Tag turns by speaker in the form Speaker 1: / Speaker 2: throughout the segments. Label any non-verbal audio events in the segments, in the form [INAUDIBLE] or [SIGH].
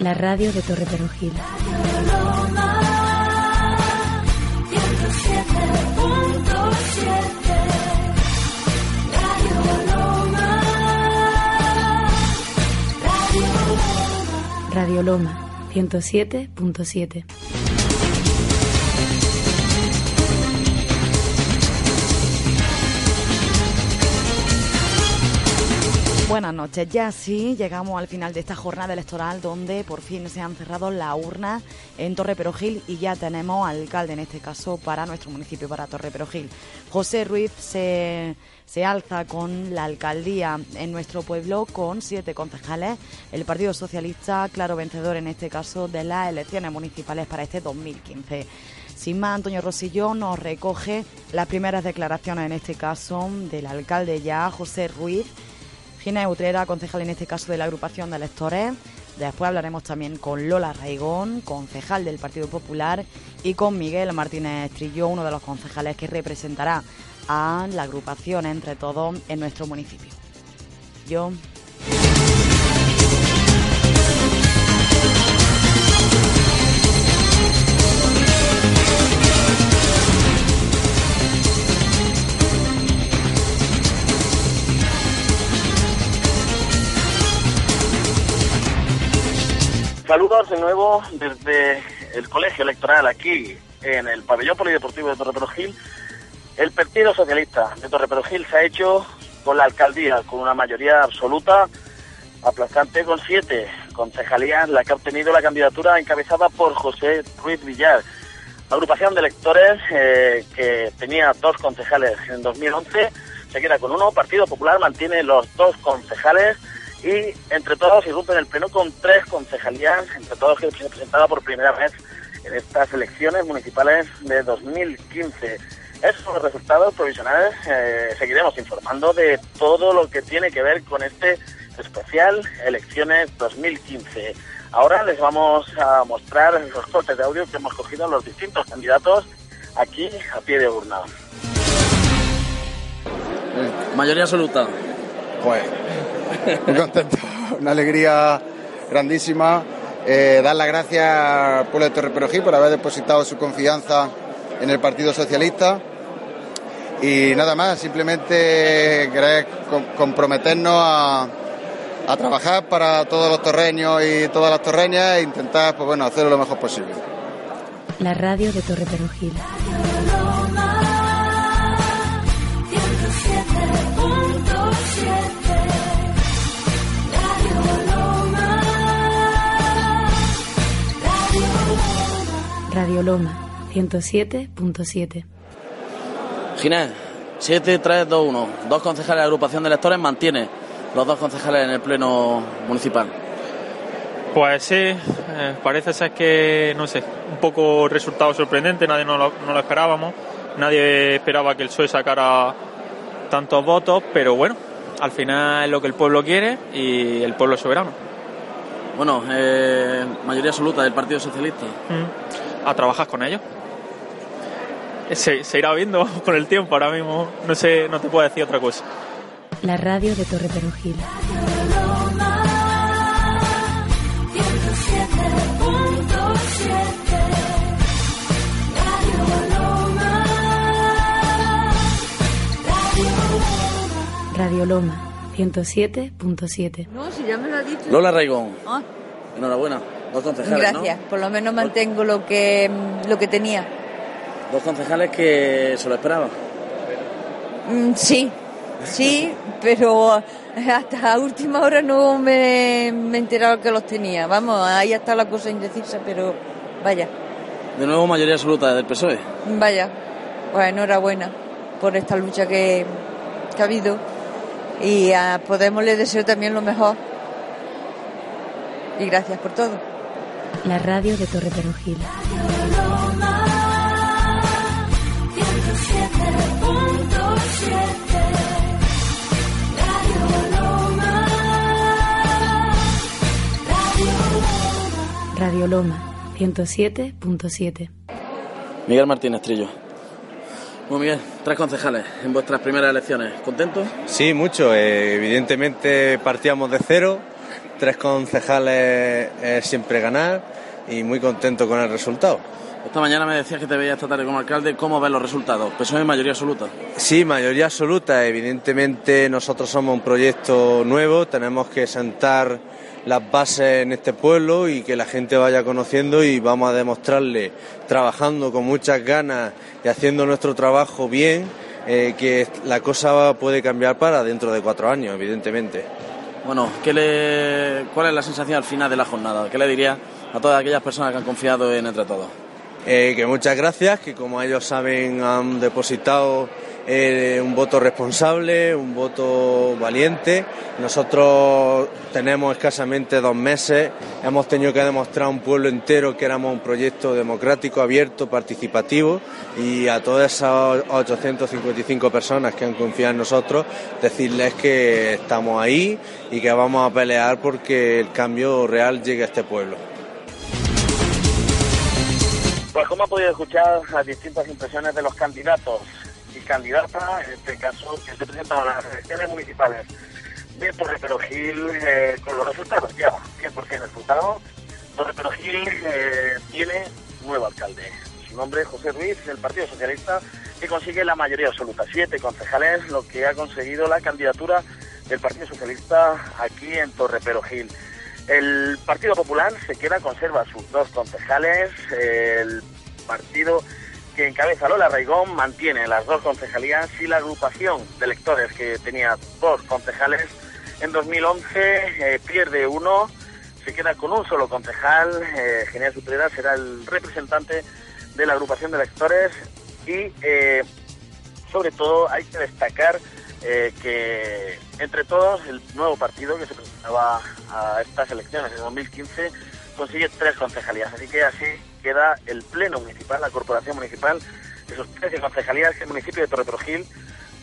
Speaker 1: La radio de Torre Perojil. Radio Loma 107.7.
Speaker 2: Buenas noches. Ya sí, llegamos al final de esta jornada electoral donde por fin se han cerrado las urnas en Torre Perogil y ya tenemos alcalde en este caso para nuestro municipio, para Torre Perogil. José Ruiz se, se alza con la alcaldía en nuestro pueblo con siete concejales. El Partido Socialista, claro vencedor en este caso de las elecciones municipales para este 2015. Sin más, Antonio Rosillo nos recoge las primeras declaraciones en este caso del alcalde ya, José Ruiz Gina Utrera, concejal en este caso de la agrupación de electores. Después hablaremos también con Lola Raigón, concejal del Partido Popular, y con Miguel Martínez Trillo, uno de los concejales que representará a la agrupación entre todos en nuestro municipio. Yo
Speaker 3: Saludos de nuevo desde el colegio electoral aquí en el pabellón polideportivo de Torreperogil. El Partido Socialista de Torreperogil se ha hecho con la alcaldía, con una mayoría absoluta, aplastante con siete concejalías, la que ha obtenido la candidatura encabezada por José Ruiz Villar. Agrupación de electores eh, que tenía dos concejales en 2011, se queda con uno. Partido Popular mantiene los dos concejales y entre todos irrumpen el pleno con tres concejalías, entre todos que se presentaba por primera vez en estas elecciones municipales de 2015. Esos son los resultados provisionales. Eh, seguiremos informando de todo lo que tiene que ver con este especial Elecciones 2015. Ahora les vamos a mostrar los cortes de audio que hemos cogido los distintos candidatos aquí a pie de urna.
Speaker 4: Mayoría absoluta.
Speaker 5: Pues muy contento, [LAUGHS] una alegría grandísima. Eh, dar las gracias al pueblo de Torre por haber depositado su confianza en el Partido Socialista. Y nada más, simplemente querer comprometernos a, a trabajar para todos los torreños y todas las torreñas e intentar pues bueno, hacerlo lo mejor posible.
Speaker 1: La radio de Torre Perugil. Radio Loma 107.7.
Speaker 4: Ginés, 7, 3, 2, 1. Dos concejales de agrupación de electores mantiene los dos concejales en el pleno municipal.
Speaker 6: Pues sí, eh, parece ser que, no sé, un poco resultado sorprendente, nadie no lo, no lo esperábamos, nadie esperaba que el PSOE sacara tantos votos, pero bueno, al final es lo que el pueblo quiere y el pueblo es soberano.
Speaker 4: Bueno, eh, mayoría absoluta del Partido Socialista.
Speaker 6: Mm a trabajar con ellos. Se, irá viendo [LAUGHS] con el tiempo, ahora mismo no sé, no te puedo decir otra cosa.
Speaker 1: La radio de Torre Perugil. Radio Loma 107.7.
Speaker 7: No, si ya me lo ha dicho.
Speaker 4: Lola Raigón. Ah. Enhorabuena. Dos concejales.
Speaker 7: Gracias, por lo menos mantengo lo que, lo que tenía.
Speaker 4: Dos concejales que se lo esperaban.
Speaker 7: Mm, sí, sí, [LAUGHS] pero hasta última hora no me, me he enterado que los tenía. Vamos, ahí está la cosa indecisa, pero vaya.
Speaker 4: De nuevo mayoría absoluta del PSOE.
Speaker 7: Vaya, pues enhorabuena por esta lucha que, que ha habido y a Podemos le deseo también lo mejor. Y gracias por todo.
Speaker 1: La radio de Torre Perojil. Radio Loma 107.7.
Speaker 4: Miguel Martínez Trillo. Bueno, Miguel, tres concejales en vuestras primeras elecciones. ¿Contentos?
Speaker 8: Sí, mucho. Eh, evidentemente partíamos de cero. Tres concejales es siempre ganar y muy contento con el resultado.
Speaker 4: Esta mañana me decías que te veías esta tarde como alcalde. ¿Cómo ves los resultados? ¿PSOE mayoría absoluta?
Speaker 8: Sí, mayoría absoluta. Evidentemente nosotros somos un proyecto nuevo. Tenemos que sentar las bases en este pueblo y que la gente vaya conociendo y vamos a demostrarle, trabajando con muchas ganas y haciendo nuestro trabajo bien, eh, que la cosa puede cambiar para dentro de cuatro años, evidentemente.
Speaker 4: Bueno, ¿qué le, ¿cuál es la sensación al final de la jornada? ¿Qué le diría a todas aquellas personas que han confiado en Entre Todos?
Speaker 8: Eh, que muchas gracias, que como ellos saben han depositado eh, un voto responsable, un voto valiente. Nosotros tenemos escasamente dos meses, hemos tenido que demostrar a un pueblo entero que éramos un proyecto democrático, abierto, participativo y a todas esas 855 personas que han confiado en nosotros, decirles que estamos ahí y que vamos a pelear porque el cambio real llegue a este pueblo.
Speaker 3: Pues como ha podido escuchar las distintas impresiones de los candidatos y candidatas, en este caso, que se presentan a las elecciones municipales de Torre Perojil eh, con los resultados, ya, 100% resultados. Torre Perojil eh, tiene nuevo alcalde. Su nombre es José Ruiz, del Partido Socialista, que consigue la mayoría absoluta, siete concejales, lo que ha conseguido la candidatura del Partido Socialista aquí en Torre Perojil. El Partido Popular se queda, conserva sus dos concejales. El partido que encabeza Lola Raigón mantiene las dos concejalías y la agrupación de electores que tenía dos concejales en 2011 eh, pierde uno, se queda con un solo concejal. Eh, Genial Sutrera será el representante de la agrupación de electores y eh, sobre todo hay que destacar eh, que entre todos el nuevo partido que se presentaba a estas elecciones en 2015 consigue tres concejalías. Así que así queda el Pleno Municipal, la Corporación Municipal, esos 13 concejalías que el municipio de Torreperogil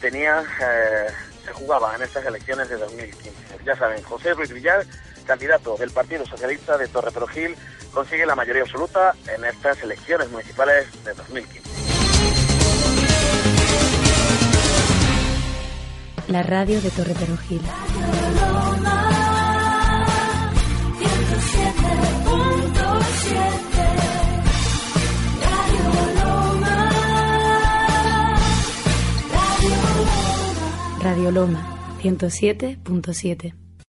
Speaker 3: tenía, eh, se jugaba en estas elecciones de 2015. Ya saben, José Ruiz Villar, candidato del Partido Socialista de Torreperogil, consigue la mayoría absoluta en estas elecciones municipales de 2015.
Speaker 1: La radio de Torre Perojil. Radio Loma 107.7